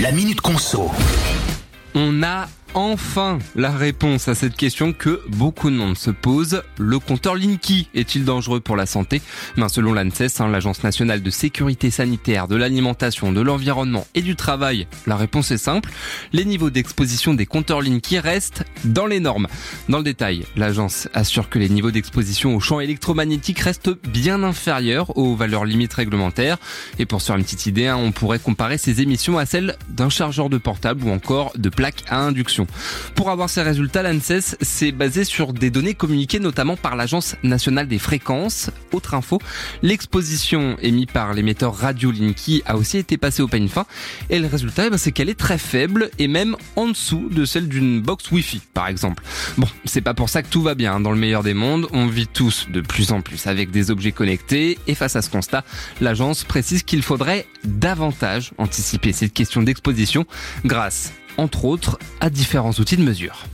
La Minute Conso. On a enfin la réponse à cette question que beaucoup de monde se pose. Le compteur Linky est-il dangereux pour la santé? Ben, Selon l'ANSES, hein, l'Agence nationale de sécurité sanitaire, de l'alimentation, de l'environnement et du travail, la réponse est simple. Les niveaux d'exposition des compteurs Linky restent dans les normes. Dans le détail, l'agence assure que les niveaux d'exposition au champ électromagnétique restent bien inférieurs aux valeurs limites réglementaires. Et pour se faire une petite idée, hein, on pourrait comparer ces émissions à celles d'un chargeur de portable ou encore de plaques à induction. Pour avoir ces résultats, l'ANSES s'est basé sur des données communiquées notamment par l'Agence nationale des fréquences. Autre info, l'exposition émise par l'émetteur Radio Linky a aussi été passée au peigne fin et le résultat, eh ben, c'est qu'elle est très faible et même en dessous de celle d'une box Wi-Fi par exemple. Bon, c'est pas pour ça que tout va bien. Dans le meilleur des mondes, on vit tous de plus en plus avec des objets connectés et face à ce constat, l'agence précise qu'il faudrait davantage anticiper cette question d'exposition grâce entre autres, à différents outils de mesure.